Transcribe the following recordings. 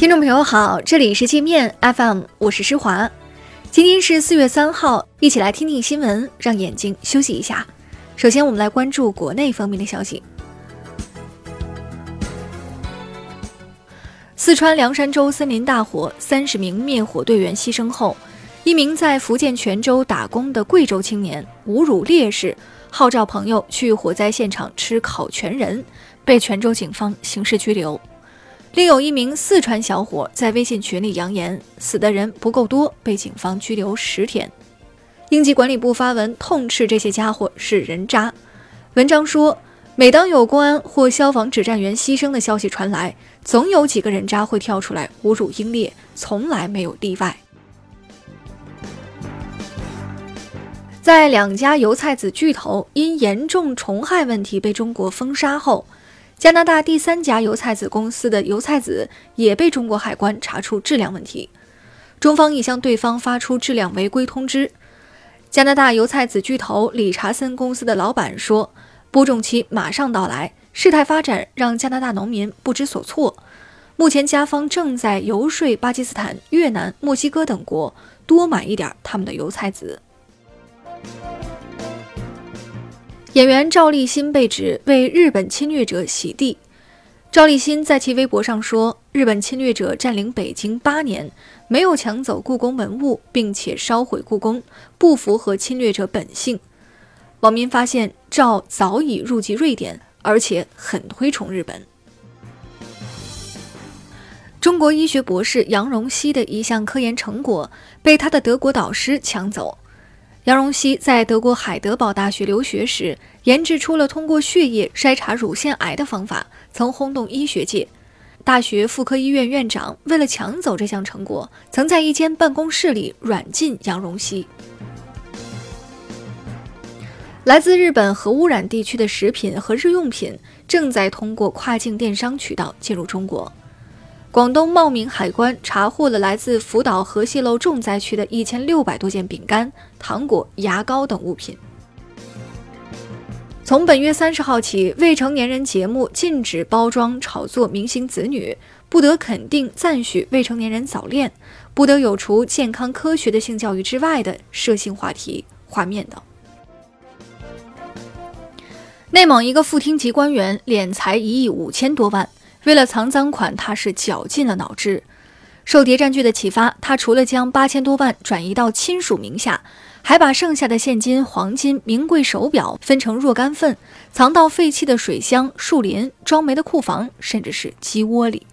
听众朋友好，这里是界面 FM，我是施华。今天是四月三号，一起来听听新闻，让眼睛休息一下。首先，我们来关注国内方面的消息。四川凉山州森林大火，三十名灭火队员牺牲后，一名在福建泉州打工的贵州青年侮辱烈士，号召朋友去火灾现场吃烤全人，被泉州警方刑事拘留。另有一名四川小伙在微信群里扬言，死的人不够多，被警方拘留十天。应急管理部发文痛斥这些家伙是人渣。文章说，每当有公安或消防指战员牺牲的消息传来，总有几个人渣会跳出来侮辱英烈，从来没有例外。在两家油菜籽巨头因严重虫害问题被中国封杀后。加拿大第三家油菜籽公司的油菜籽也被中国海关查出质量问题，中方已向对方发出质量违规通知。加拿大油菜籽巨头理查森公司的老板说：“播种期马上到来，事态发展让加拿大农民不知所措。目前，加方正在游说巴基斯坦、越南、墨西哥等国多买一点他们的油菜籽。”演员赵立新被指为日本侵略者洗地。赵立新在其微博上说：“日本侵略者占领北京八年，没有抢走故宫文物，并且烧毁故宫，不符合侵略者本性。”网民发现赵早已入籍瑞典，而且很推崇日本。中国医学博士杨荣熙的一项科研成果被他的德国导师抢走。杨荣熙在德国海德堡大学留学时，研制出了通过血液筛查乳腺癌的方法，曾轰动医学界。大学妇科医院院长为了抢走这项成果，曾在一间办公室里软禁杨荣熙。来自日本核污染地区的食品和日用品正在通过跨境电商渠道进入中国。广东茂名海关查获了来自福岛核泄漏重灾区的一千六百多件饼干、糖果、牙膏等物品。从本月三十号起，未成年人节目禁止包装炒作明星子女，不得肯定赞许未成年人早恋，不得有除健康科学的性教育之外的涉性话题、画面等。内蒙一个副厅级官员敛财一亿五千多万。为了藏赃款，他是绞尽了脑汁。受谍战剧的启发，他除了将八千多万转移到亲属名下，还把剩下的现金、黄金、名贵手表分成若干份，藏到废弃的水箱、树林、装煤的库房，甚至是鸡窝里。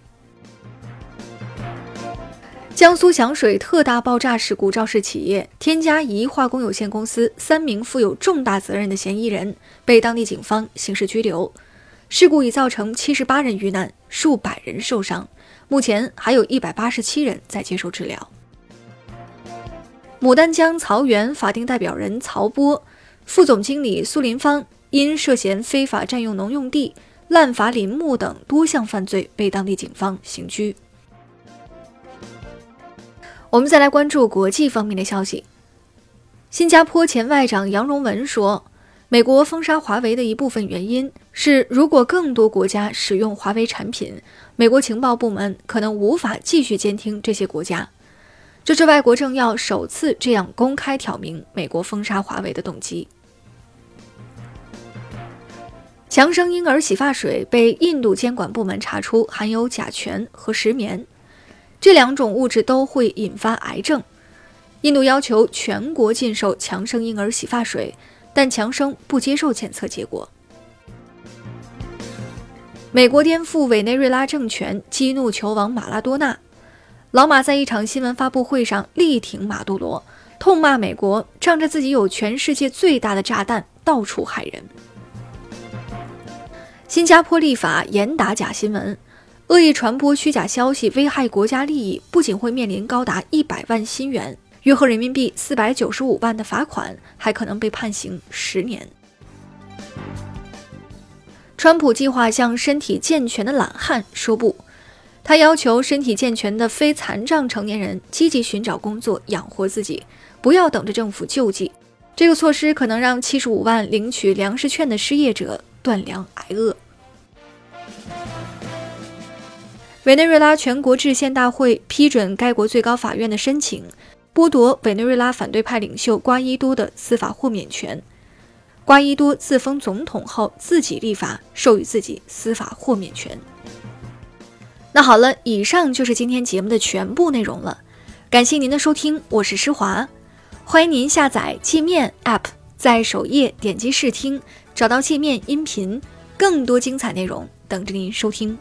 江苏响水特大爆炸事故肇事企业天嘉宜化工有限公司三名负有重大责任的嫌疑人被当地警方刑事拘留。事故已造成七十八人遇难，数百人受伤，目前还有一百八十七人在接受治疗。牡丹江曹源法定代表人曹波、副总经理苏林芳因涉嫌非法占用农用地、滥伐林木等多项犯罪，被当地警方刑拘。我们再来关注国际方面的消息。新加坡前外长杨荣文说。美国封杀华为的一部分原因是，如果更多国家使用华为产品，美国情报部门可能无法继续监听这些国家。这是外国政要首次这样公开挑明美国封杀华为的动机。强生婴儿洗发水被印度监管部门查出含有甲醛和石棉，这两种物质都会引发癌症。印度要求全国禁售强生婴儿洗发水。但强生不接受检测结果。美国颠覆委内瑞拉政权，激怒球王马拉多纳。老马在一场新闻发布会上力挺马杜罗，痛骂美国仗着自己有全世界最大的炸弹到处害人。新加坡立法严打假新闻，恶意传播虚假消息危害国家利益，不仅会面临高达一百万新元。约合人民币四百九十五万的罚款，还可能被判刑十年。川普计划向身体健全的懒汉说不，他要求身体健全的非残障成年人积极寻找工作养活自己，不要等着政府救济。这个措施可能让七十五万领取粮食券的失业者断粮挨饿。委内瑞拉全国制宪大会批准该国最高法院的申请，剥夺委内瑞拉反对派领袖瓜伊多的司法豁免权。瓜伊多自封总统后，自己立法授予自己司法豁免权。那好了，以上就是今天节目的全部内容了。感谢您的收听，我是施华，欢迎您下载界面 App，在首页点击试听，找到界面音频，更多精彩内容等着您收听。